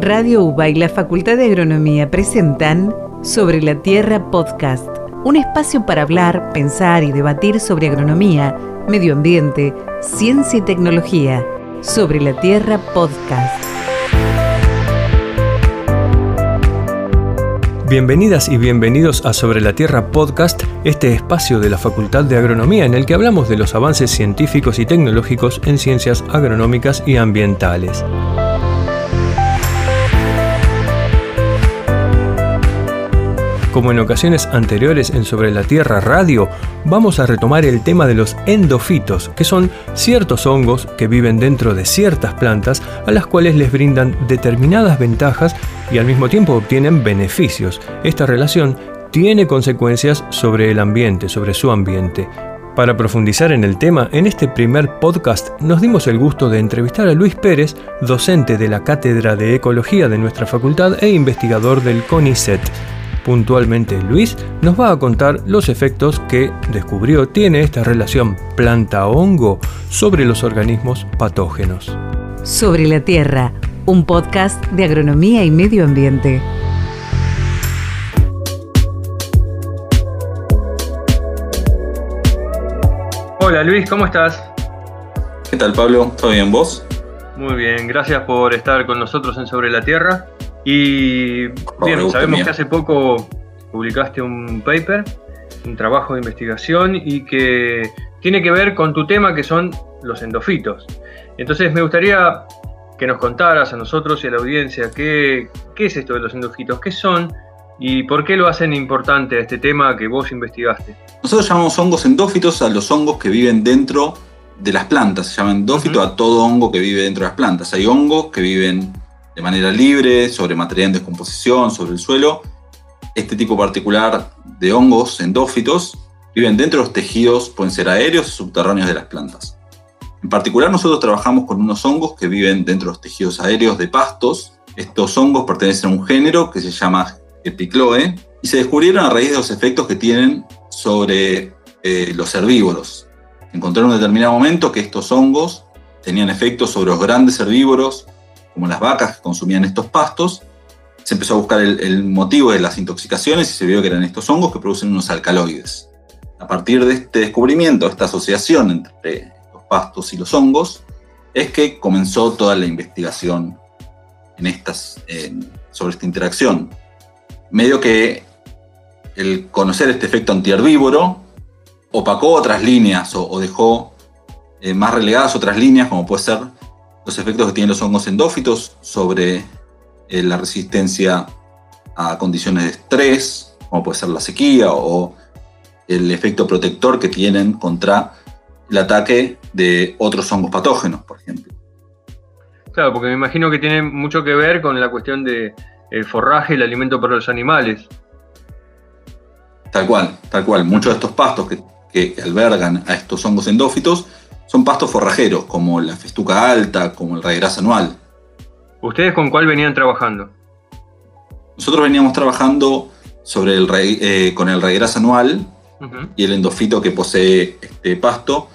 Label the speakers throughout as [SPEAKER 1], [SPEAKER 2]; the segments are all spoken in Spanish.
[SPEAKER 1] Radio UBA y la Facultad de Agronomía presentan Sobre la Tierra Podcast, un espacio para hablar, pensar y debatir sobre agronomía, medio ambiente, ciencia y tecnología. Sobre la Tierra Podcast.
[SPEAKER 2] Bienvenidas y bienvenidos a Sobre la Tierra Podcast, este espacio de la Facultad de Agronomía en el que hablamos de los avances científicos y tecnológicos en ciencias agronómicas y ambientales. Como en ocasiones anteriores en Sobre la Tierra Radio, vamos a retomar el tema de los endofitos, que son ciertos hongos que viven dentro de ciertas plantas a las cuales les brindan determinadas ventajas y al mismo tiempo obtienen beneficios. Esta relación tiene consecuencias sobre el ambiente, sobre su ambiente. Para profundizar en el tema, en este primer podcast nos dimos el gusto de entrevistar a Luis Pérez, docente de la Cátedra de Ecología de nuestra facultad e investigador del CONICET. Puntualmente Luis nos va a contar los efectos que descubrió tiene esta relación planta-hongo sobre los organismos patógenos.
[SPEAKER 1] Sobre la Tierra, un podcast de agronomía y medio ambiente.
[SPEAKER 2] Hola Luis, ¿cómo estás?
[SPEAKER 3] ¿Qué tal Pablo? ¿Todo bien vos?
[SPEAKER 2] Muy bien, gracias por estar con nosotros en Sobre la Tierra. Y bien, sabemos que hace poco publicaste un paper, un trabajo de investigación y que tiene que ver con tu tema que son los endofitos. Entonces me gustaría que nos contaras a nosotros y a la audiencia qué, qué es esto de los endofitos, qué son y por qué lo hacen importante a este tema que vos investigaste.
[SPEAKER 3] Nosotros llamamos hongos endófitos a los hongos que viven dentro de las plantas. Se llama endófito a todo hongo que vive dentro de las plantas. Hay hongos que viven de manera libre, sobre material en descomposición, sobre el suelo. Este tipo particular de hongos endófitos viven dentro de los tejidos, pueden ser aéreos o subterráneos de las plantas. En particular nosotros trabajamos con unos hongos que viven dentro de los tejidos aéreos de pastos. Estos hongos pertenecen a un género que se llama Epicloe y se descubrieron a raíz de los efectos que tienen sobre eh, los herbívoros. Encontraron en determinado momento que estos hongos tenían efectos sobre los grandes herbívoros como las vacas que consumían estos pastos, se empezó a buscar el, motivo de las intoxicaciones y se vio que eran estos hongos que producen unos alcaloides. A partir de este descubrimiento, esta asociación entre los pastos y los hongos, es que comenzó toda la investigación sobre esta interacción. Medio que el conocer este efecto antiherbívoro opacó otras líneas o, dejó eh, más relegadas otras líneas, como puede ser los efectos que tienen los hongos endófitos sobre eh, la resistencia a condiciones de estrés, como puede ser la sequía, o el efecto protector que tienen contra el ataque de otros hongos patógenos, por ejemplo.
[SPEAKER 2] Claro, porque me imagino que tiene mucho que ver con la cuestión de el forraje, el alimento para los animales.
[SPEAKER 3] Tal cual, tal cual. Muchos de estos pastos que, que albergan a estos hongos endófitos son pastos forrajeros, como la festuca alta, como el raigras anual.
[SPEAKER 2] ¿Ustedes con cuál venían trabajando?
[SPEAKER 3] Nosotros veníamos trabajando sobre el eh, con el raigras anual y el endofito que posee este pasto,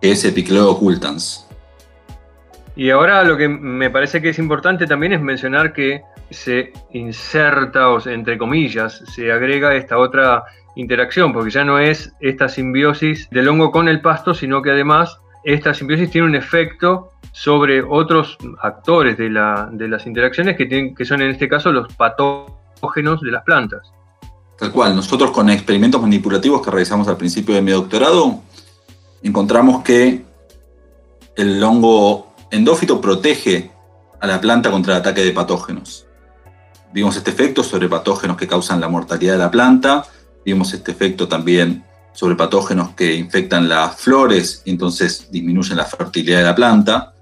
[SPEAKER 3] que es Epicleo ocultans.
[SPEAKER 2] Y ahora lo que me parece que es importante también es mencionar que se inserta, o entre comillas, se agrega esta otra interacción, porque ya no es esta simbiosis del hongo con el pasto, sino que además esta simbiosis tiene un efecto sobre otros actores de, las interacciones que, tienen, que son en este caso los patógenos de las plantas.
[SPEAKER 3] Tal cual, nosotros con experimentos manipulativos que realizamos al principio de mi doctorado, encontramos que el hongo endófito protege a la planta contra el ataque de patógenos. Vimos este efecto sobre patógenos que causan la mortalidad de la planta, vimos este efecto también sobre patógenos que infectan las flores y entonces disminuyen la fertilidad de la planta.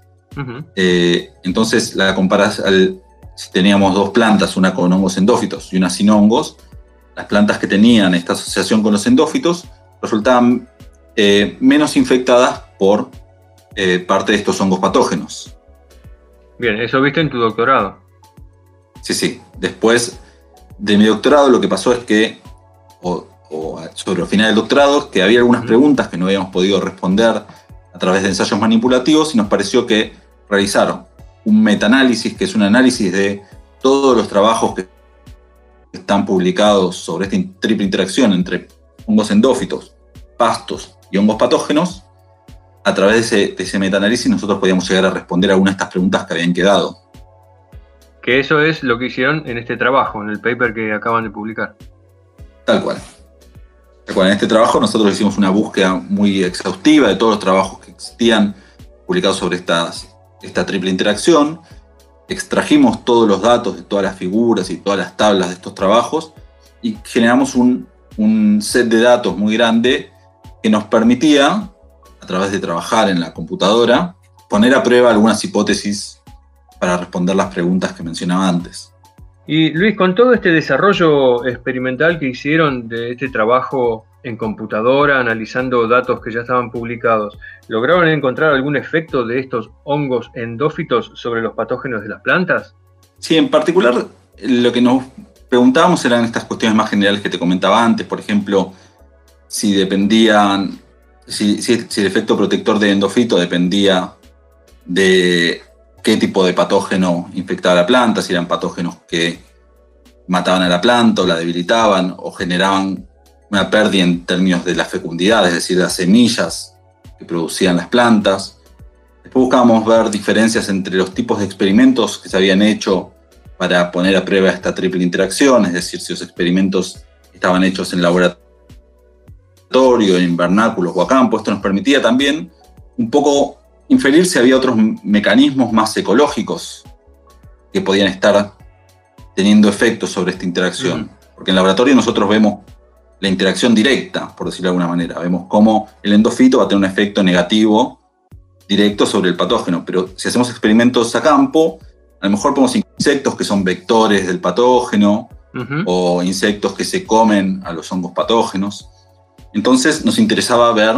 [SPEAKER 3] Eh, entonces, la comparación, si teníamos dos plantas, una con hongos endófitos y una sin hongos, las plantas que tenían esta asociación con los endófitos resultaban eh, menos infectadas por eh, parte de estos hongos patógenos.
[SPEAKER 2] Bien, eso viste en tu doctorado.
[SPEAKER 3] Sí, sí. Después de mi doctorado lo que pasó es que, sobre el final del doctorado, que había algunas preguntas que no habíamos podido responder a través de ensayos manipulativos y nos pareció que realizar un metaanálisis, que es un análisis de todos los trabajos que están publicados sobre esta triple interacción entre hongos endófitos, pastos y hongos patógenos, a través de ese, de ese metaanálisis nosotros podíamos llegar a responder a algunas de estas preguntas que habían quedado.
[SPEAKER 2] Que eso es lo que hicieron en este trabajo, en el paper que acaban de publicar.
[SPEAKER 3] Tal cual. En este trabajo nosotros hicimos una búsqueda muy exhaustiva de todos los trabajos que existían publicados sobre esta triple interacción. Extrajimos todos los datos de todas las figuras y todas las tablas de estos trabajos y generamos un, un set de datos muy grande que nos permitía a través de trabajar en la computadora, poner a prueba algunas hipótesis para responder las preguntas que mencionaba antes.
[SPEAKER 2] Y Luis, con todo este desarrollo experimental que hicieron de este trabajo en computadora, analizando datos que ya estaban publicados, ¿lograron encontrar algún efecto de estos hongos endófitos sobre los patógenos de las plantas?
[SPEAKER 3] Sí, en particular lo que nos preguntábamos eran estas cuestiones más generales que te comentaba antes, por ejemplo, si dependían si, el efecto protector de endofito dependía de qué tipo de patógeno infectaba la planta, si eran patógenos que mataban a la planta o la debilitaban o generaban una pérdida en términos de la fecundidad, es decir, las semillas que producían las plantas. Después buscábamos ver diferencias entre los tipos de experimentos que se habían hecho para poner a prueba esta triple interacción, es decir, si los experimentos estaban hechos en laboratorio en invernáculos o a campo. Esto nos permitía también un poco inferir si había otros mecanismos más ecológicos que podían estar teniendo efectos sobre esta interacción. Porque en laboratorio nosotros vemos la interacción directa, por decirlo de alguna manera. Vemos cómo el endofito va a tener un efecto negativo directo sobre el patógeno. Pero si hacemos experimentos a campo, a lo mejor ponemos insectos que son vectores del patógeno o insectos que se comen a los hongos patógenos. Entonces nos interesaba ver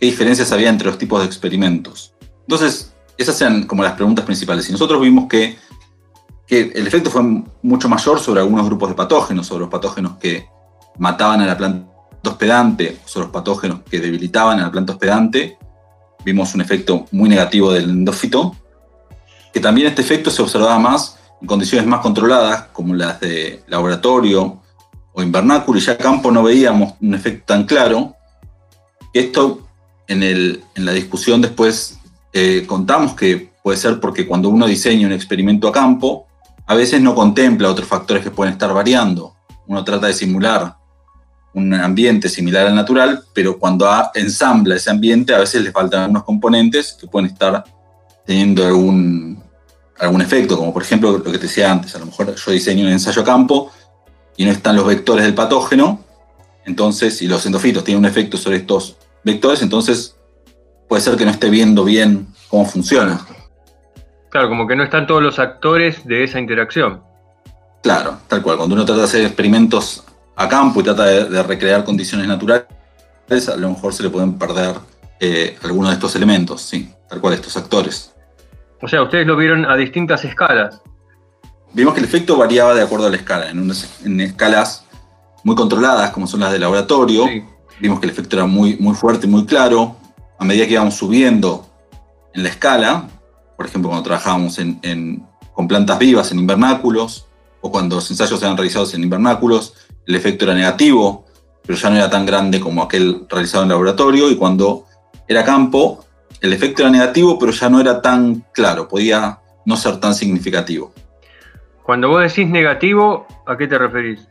[SPEAKER 3] qué diferencias había entre los tipos de experimentos. Entonces, esas eran como las preguntas principales. Y nosotros vimos que, el efecto fue mucho mayor sobre algunos grupos de patógenos, sobre los patógenos que mataban a la planta hospedante, sobre los patógenos que debilitaban a la planta hospedante. Vimos un efecto muy negativo del endófito, que también este efecto se observaba más en condiciones más controladas, como las de laboratorio o invernáculo y ya campo no veíamos un efecto tan claro. Esto en, la discusión después eh, contamos que puede ser porque cuando uno diseña un experimento a campo, a veces no contempla otros factores que pueden estar variando. Uno trata de simular un ambiente similar al natural, pero cuando ensambla ese ambiente a veces le faltan algunos componentes que pueden estar teniendo algún, algún efecto, como por ejemplo lo que te decía antes, a lo mejor yo diseño un ensayo a campo y no están los vectores del patógeno, entonces, si los endofitos tienen un efecto sobre estos vectores, entonces puede ser que no esté viendo bien cómo funciona.
[SPEAKER 2] Claro, como que no están todos los actores de esa interacción.
[SPEAKER 3] Claro, tal cual. Cuando uno trata de hacer experimentos a campo y trata de, recrear condiciones naturales, a lo mejor se le pueden perder eh, algunos de estos elementos, sí, tal cual, estos actores.
[SPEAKER 2] O sea, ustedes lo vieron a distintas escalas
[SPEAKER 3] vimos que el efecto variaba de acuerdo a la escala. En, escalas muy controladas, como son las de laboratorio, vimos que el efecto era muy, muy fuerte, muy claro. A medida que íbamos subiendo en la escala, por ejemplo, cuando trabajábamos con plantas vivas en invernáculos, o cuando los ensayos eran realizados en invernáculos, el efecto era negativo, pero ya no era tan grande como aquel realizado en laboratorio, y cuando era campo, el efecto era negativo, pero ya no era tan claro, podía no ser tan significativo.
[SPEAKER 2] Cuando vos decís negativo, ¿a qué te referís?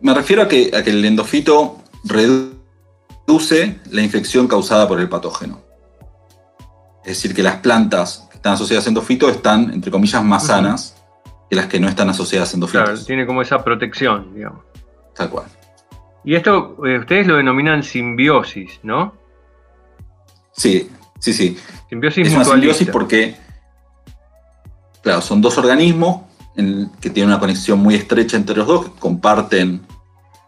[SPEAKER 3] Me refiero a que, el endofito reduce la infección causada por el patógeno. Es decir, que las plantas que están asociadas a endofito están, entre comillas, más sanas que las que no están asociadas a endofitos. Claro,
[SPEAKER 2] tiene como esa protección, digamos.
[SPEAKER 3] Tal cual.
[SPEAKER 2] Y esto eh, ustedes lo denominan simbiosis, ¿no?
[SPEAKER 3] Sí, sí, sí.
[SPEAKER 2] Simbiosis
[SPEAKER 3] es una simbiosis porque Claro, son dos organismos que tienen una conexión muy estrecha entre los dos, que comparten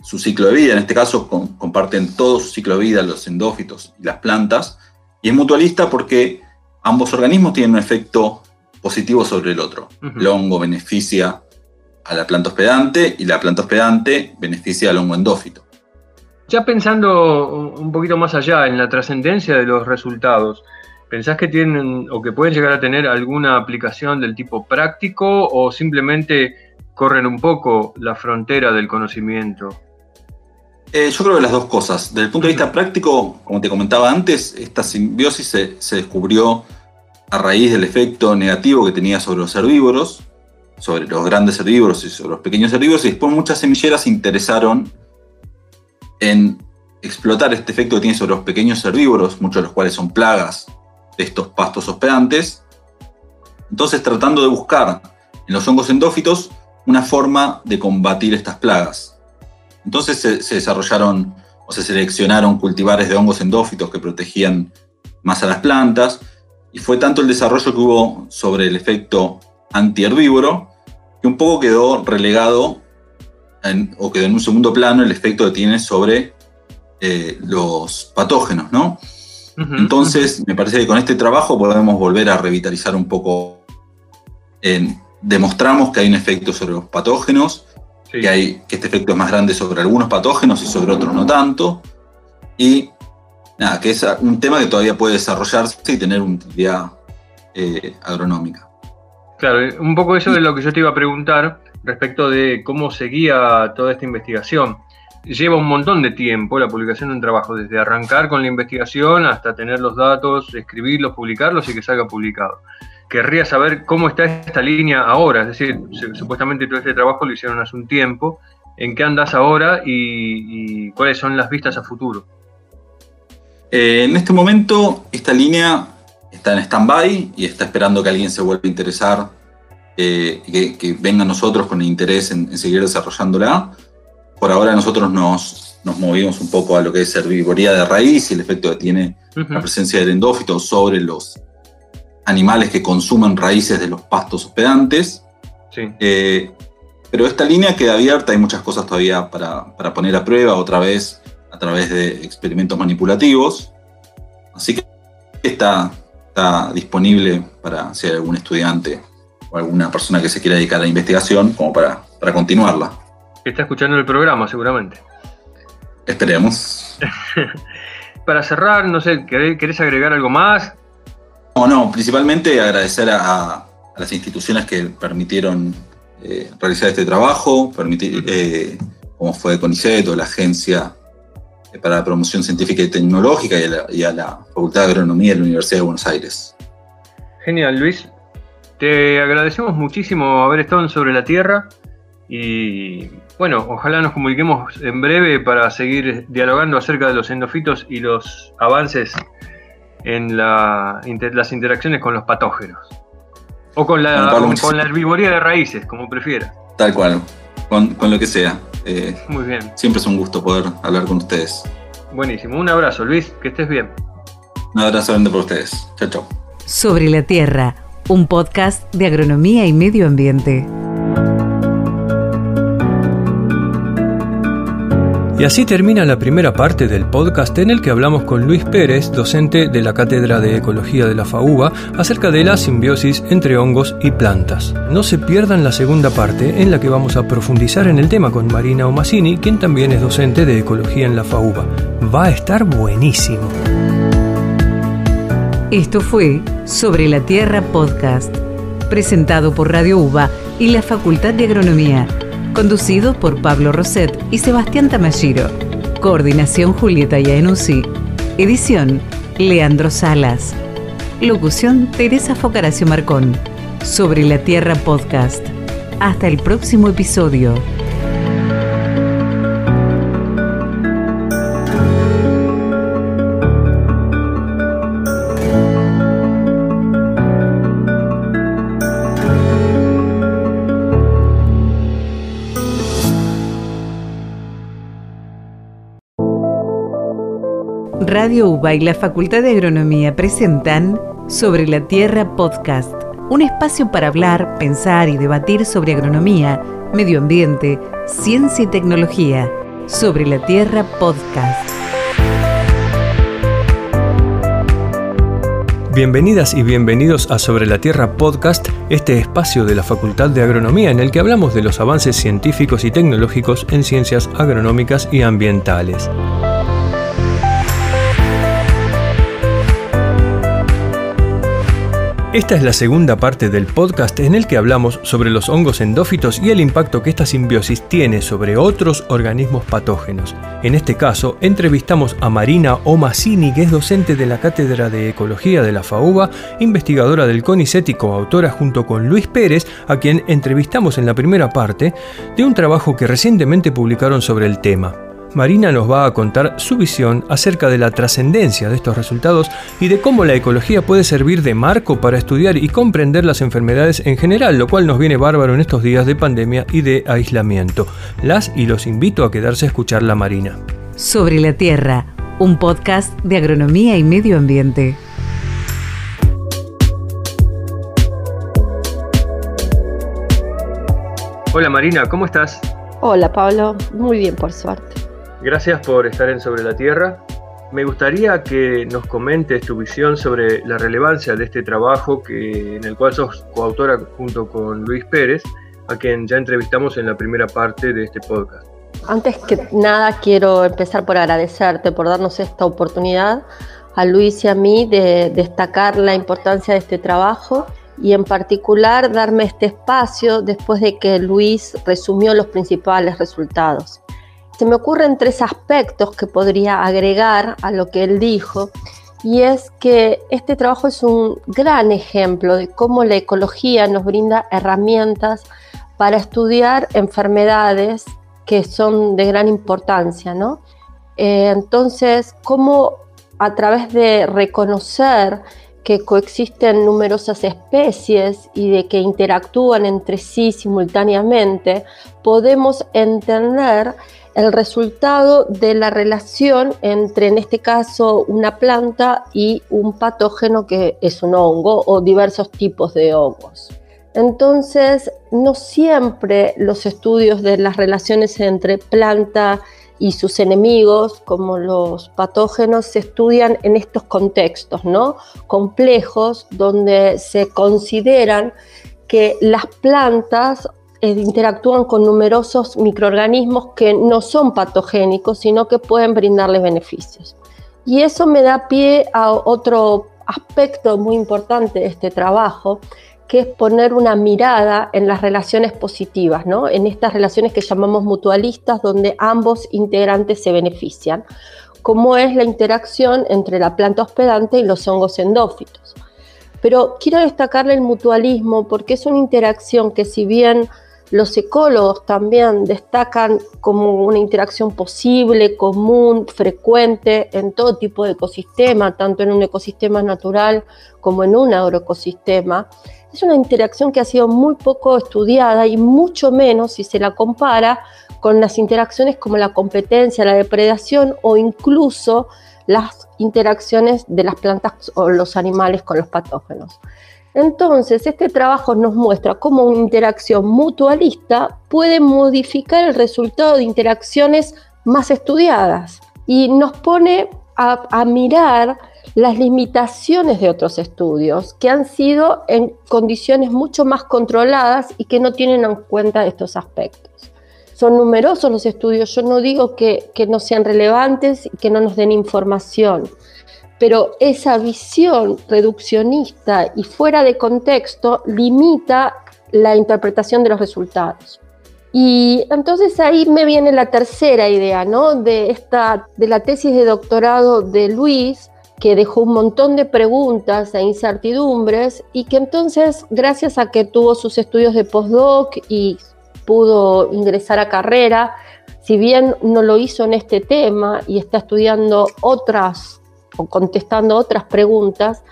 [SPEAKER 3] su ciclo de vida, en este caso comparten todo su ciclo de vida, los endófitos y las plantas, y es mutualista porque ambos organismos tienen un efecto positivo sobre el otro. El hongo beneficia a la planta hospedante y la planta hospedante beneficia al hongo endófito.
[SPEAKER 2] Ya pensando un poquito más allá en la trascendencia de los resultados, ¿Pensás que tienen o que pueden llegar a tener alguna aplicación del tipo práctico o simplemente corren un poco la frontera del conocimiento?
[SPEAKER 3] Eh, yo creo que las dos cosas. Desde el punto de vista práctico, como te comentaba antes, esta simbiosis se, descubrió a raíz del efecto negativo que tenía sobre los herbívoros, sobre los grandes herbívoros y sobre los pequeños herbívoros, y después muchas semilleras se interesaron en explotar este efecto que tiene sobre los pequeños herbívoros, muchos de los cuales son plagas de estos pastos hospedantes. Entonces, tratando de buscar en los hongos endófitos una forma de combatir estas plagas. Entonces se, desarrollaron o se seleccionaron cultivares de hongos endófitos que protegían más a las plantas, y fue tanto el desarrollo que hubo sobre el efecto antiherbívoro que un poco quedó relegado o quedó en un segundo plano el efecto que tiene sobre eh, los patógenos, ¿no? Entonces, me parece que con este trabajo podemos volver a revitalizar un poco. demostramos que hay un efecto sobre los patógenos, que, hay, que este efecto es más grande sobre algunos patógenos y sobre otros no tanto. Y nada, que es un tema que todavía puede desarrollarse y tener una utilidad eh, agronómica.
[SPEAKER 2] Claro, un poco eso es lo que yo te iba a preguntar respecto de cómo seguía toda esta investigación lleva un montón de tiempo la publicación de un trabajo, desde arrancar con la investigación hasta tener los datos, escribirlos, publicarlos y que salga publicado. Querría saber cómo está esta línea ahora, es decir, supuestamente todo este trabajo lo hicieron hace un tiempo, en qué andas ahora y, cuáles son las vistas a futuro.
[SPEAKER 3] Eh, en este momento esta línea está en stand-by y está esperando que alguien se vuelva a interesar, eh, que, venga a nosotros con interés en seguir desarrollándola por ahora nosotros nos, nos movimos un poco a lo que es herbivoría de raíz y el efecto que tiene la presencia del endófito sobre los animales que consumen raíces de los pastos hospedantes. Eh, pero esta línea queda abierta, hay muchas cosas todavía para, para, poner a prueba otra vez a través de experimentos manipulativos. Así que está, está disponible para si hay algún estudiante o alguna persona que se quiera dedicar a la investigación como para, para continuarla
[SPEAKER 2] está escuchando el programa, seguramente.
[SPEAKER 3] Esperemos.
[SPEAKER 2] Para cerrar, no sé, ¿querés agregar algo más?
[SPEAKER 3] No, no, principalmente agradecer a, las instituciones que permitieron eh, realizar este trabajo, permitir, eh, como fue CONICET o la Agencia para la Promoción Científica y Tecnológica y a, la, Facultad de Agronomía de la Universidad de Buenos Aires.
[SPEAKER 2] Genial, Luis. Te agradecemos muchísimo haber estado en Sobre la Tierra y bueno, ojalá nos comuniquemos en breve para seguir dialogando acerca de los endofitos y los avances en las interacciones con los patógenos. O con la, con, la herbivoría de raíces, como prefiera.
[SPEAKER 3] Tal cual, con, lo que sea.
[SPEAKER 2] Eh, Muy bien.
[SPEAKER 3] Siempre es un gusto poder hablar con ustedes.
[SPEAKER 2] Buenísimo. Un abrazo, Luis. Que estés bien.
[SPEAKER 3] Un abrazo grande por ustedes. Chao, chao.
[SPEAKER 1] Sobre la Tierra, un podcast de agronomía y medio ambiente.
[SPEAKER 2] Y así termina la primera parte del podcast en el que hablamos con Luis Pérez, docente de la Cátedra de Ecología de la FAUBA, acerca de la simbiosis entre hongos y plantas. No se pierdan la segunda parte en la que vamos a profundizar en el tema con Marina Omasini, quien también es docente de Ecología en la FAUBA. Va a estar buenísimo.
[SPEAKER 1] Esto fue Sobre la Tierra Podcast, presentado por Radio UBA y la Facultad de Agronomía Conducido por Pablo Roset y Sebastián Tamashiro. Coordinación Julieta Yaenuzzi. Edición Leandro Salas. Locución Teresa Focaracio Marcón. Sobre la Tierra Podcast. Hasta el próximo episodio. Y la Facultad de Agronomía presentan Sobre la Tierra Podcast, un espacio para hablar, pensar y debatir sobre agronomía, medio ambiente, ciencia y tecnología. Sobre la Tierra Podcast.
[SPEAKER 2] Bienvenidas y bienvenidos a Sobre la Tierra Podcast, este espacio de la Facultad de Agronomía en el que hablamos de los avances científicos y tecnológicos en ciencias agronómicas y ambientales. Esta es la segunda parte del podcast en el que hablamos sobre los hongos endófitos y el impacto que esta simbiosis tiene sobre otros organismos patógenos. En este caso, entrevistamos a Marina Omasini, que es docente de la Cátedra de Ecología de la FAUBA, investigadora del CONICET y coautora junto con Luis Pérez, a quien entrevistamos en la primera parte, de un trabajo que recientemente publicaron sobre el tema. Marina nos va a contar su visión acerca de la trascendencia de estos resultados y de cómo la ecología puede servir de marco para estudiar y comprender las enfermedades en general, lo cual nos viene bárbaro en estos días de pandemia y de aislamiento. Las y los invito a quedarse a escuchar la Marina.
[SPEAKER 1] Sobre la Tierra, un podcast de agronomía y medio ambiente.
[SPEAKER 2] Hola Marina, ¿cómo estás?
[SPEAKER 4] Hola Pablo, muy bien por suerte.
[SPEAKER 2] Gracias por estar en Sobre la Tierra. Me gustaría que nos comentes tu visión sobre la relevancia de este trabajo que, en el cual sos coautora junto con Luis Pérez, a quien ya entrevistamos en la primera parte de este podcast.
[SPEAKER 4] Antes que nada quiero empezar por agradecerte por darnos esta oportunidad a Luis y a mí de destacar la importancia de este trabajo y en particular darme este espacio después de que Luis resumió los principales resultados. Se me ocurren tres aspectos que podría agregar a lo que él dijo y es que este trabajo es un gran ejemplo de cómo la ecología nos brinda herramientas para estudiar enfermedades que son de gran importancia, ¿no? Eh, entonces, cómo a través de reconocer que coexisten numerosas especies y de que interactúan entre sí simultáneamente, podemos entender el resultado de la relación entre, en este caso, una planta y un patógeno que es un hongo o diversos tipos de hongos. Entonces, no siempre los estudios de las relaciones entre planta y sus enemigos, como los patógenos, se estudian en estos contextos ¿no? complejos donde se consideran que las plantas eh, interactúan con numerosos microorganismos que no son patogénicos, sino que pueden brindarles beneficios. Y eso me da pie a otro aspecto muy importante de este trabajo, que es poner una mirada en las relaciones positivas, ¿no? en estas relaciones que llamamos mutualistas, donde ambos integrantes se benefician, como es la interacción entre la planta hospedante y los hongos endófitos. Pero quiero destacarle el mutualismo porque es una interacción que si bien los ecólogos también destacan como una interacción posible, común, frecuente en todo tipo de ecosistema, tanto en un ecosistema natural como en un agroecosistema. Es una interacción que ha sido muy poco estudiada y mucho menos si se la compara con las interacciones como la competencia, la depredación o incluso las interacciones de las plantas o los animales con los patógenos. Entonces, este trabajo nos muestra cómo una interacción mutualista puede modificar el resultado de interacciones más estudiadas y nos pone a, mirar las limitaciones de otros estudios que han sido en condiciones mucho más controladas y que no tienen en cuenta estos aspectos. Son numerosos los estudios, yo no digo que, que no sean relevantes y que no nos den información, pero esa visión reduccionista y fuera de contexto limita la interpretación de los resultados. Y entonces ahí me viene la tercera idea, ¿no? De, esta, de la tesis de doctorado de Luis, que dejó un montón de preguntas e incertidumbres y que entonces, gracias a que tuvo sus estudios de postdoc y pudo ingresar a carrera, si bien no lo hizo en este tema y está estudiando otras contestando otras preguntas,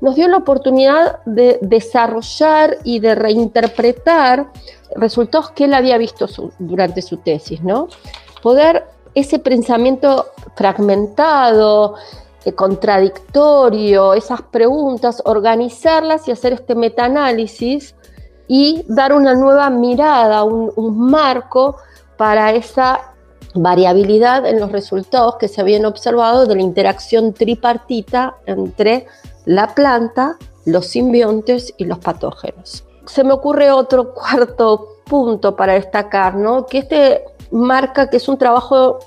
[SPEAKER 4] nos dio la oportunidad de desarrollar y de reinterpretar resultados que él había visto durante su tesis, ¿no? Poder ese pensamiento fragmentado, eh, contradictorio, esas preguntas, organizarlas y hacer este metaanálisis y dar una nueva mirada, un marco para esa variabilidad en los resultados que se habían observado de la interacción tripartita entre la planta, los simbiontes y los patógenos. Se me ocurre otro cuarto punto para destacar, ¿no? que este marca que es un trabajo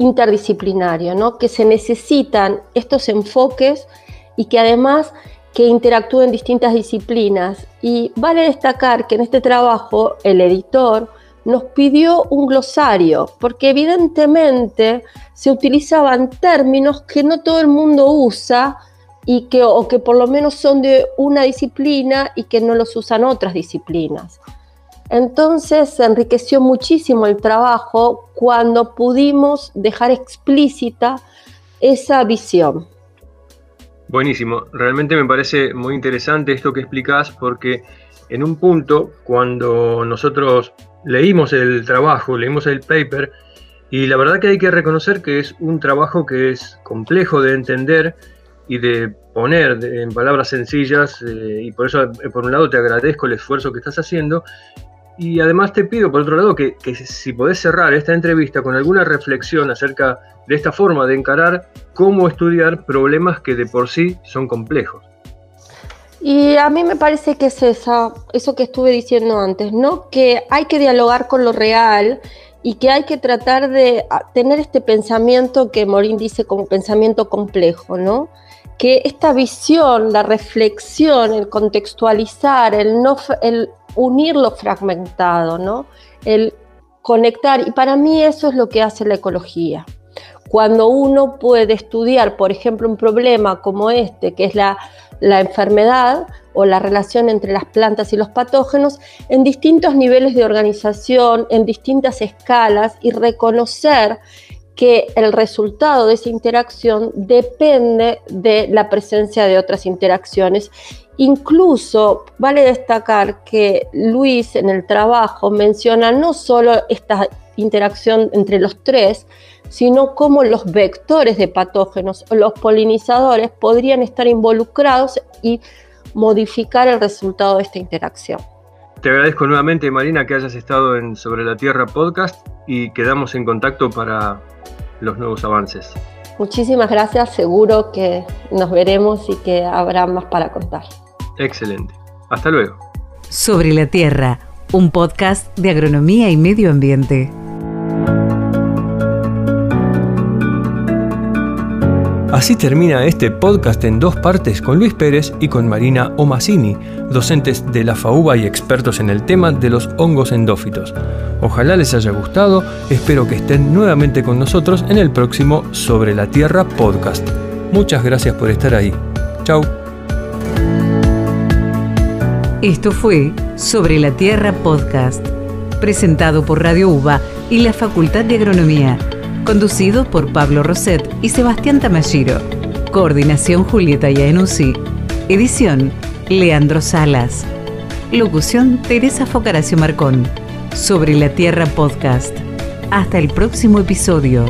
[SPEAKER 4] interdisciplinario, ¿no? que se necesitan estos enfoques y que además que interactúen en distintas disciplinas. Y vale destacar que en este trabajo el editor nos pidió un glosario, porque evidentemente se utilizaban términos que no todo el mundo usa y que, o que por lo menos son de una disciplina y que no los usan otras disciplinas. Entonces se enriqueció muchísimo el trabajo cuando pudimos dejar explícita esa visión.
[SPEAKER 2] Buenísimo, realmente me parece muy interesante esto que explicás porque en un punto, cuando nosotros leímos el trabajo, leímos el paper, y la verdad que hay que reconocer que es un trabajo que es complejo de entender y de poner en palabras sencillas, eh, y por eso eh, por un lado te agradezco el esfuerzo que estás haciendo, y además te pido por otro lado que, que si podés cerrar esta entrevista con alguna reflexión acerca de esta forma de encarar cómo estudiar problemas que de por sí son complejos.
[SPEAKER 4] Y a mí me parece que es esa, eso que estuve diciendo antes, ¿no? Que hay que dialogar con lo real y que hay que tratar de ah, tener este pensamiento que Morín dice como pensamiento complejo, ¿no? Que esta visión, la reflexión, el contextualizar, el, no, el unir lo fragmentado, ¿no? El conectar, y para mí eso es lo que hace la ecología. Cuando uno puede estudiar, por ejemplo, un problema como este, que es la la enfermedad o la relación entre las plantas y los patógenos en distintos niveles de organización, en distintas escalas y reconocer que el resultado de esa interacción depende de la presencia de otras interacciones. Incluso vale destacar que Luis en el trabajo menciona no solo esta interacción entre los tres, sino cómo los vectores de patógenos o los polinizadores podrían estar involucrados y modificar el resultado de esta interacción.
[SPEAKER 2] Te agradezco nuevamente, Marina, que hayas estado en Sobre la Tierra podcast y quedamos en contacto para los nuevos avances.
[SPEAKER 4] Muchísimas gracias, seguro que nos veremos y que habrá más para contar.
[SPEAKER 2] Excelente. Hasta luego.
[SPEAKER 1] Sobre la Tierra, un podcast de agronomía y medio ambiente.
[SPEAKER 2] Así termina este podcast en dos partes con Luis Pérez y con Marina Omasini, docentes de la FAUBA y expertos en el tema de los hongos endófitos. Ojalá les haya gustado, espero que estén nuevamente con nosotros en el próximo Sobre la Tierra podcast. Muchas gracias por estar ahí. Chau.
[SPEAKER 1] Esto fue Sobre la Tierra podcast, presentado por Radio UBA y la Facultad de Agronomía Conducido por Pablo Roset y Sebastián Tamashiro. Coordinación Julieta Yaenuzzi. Edición Leandro Salas. Locución Teresa Focaracio Marcón. Sobre la Tierra Podcast. Hasta el próximo episodio.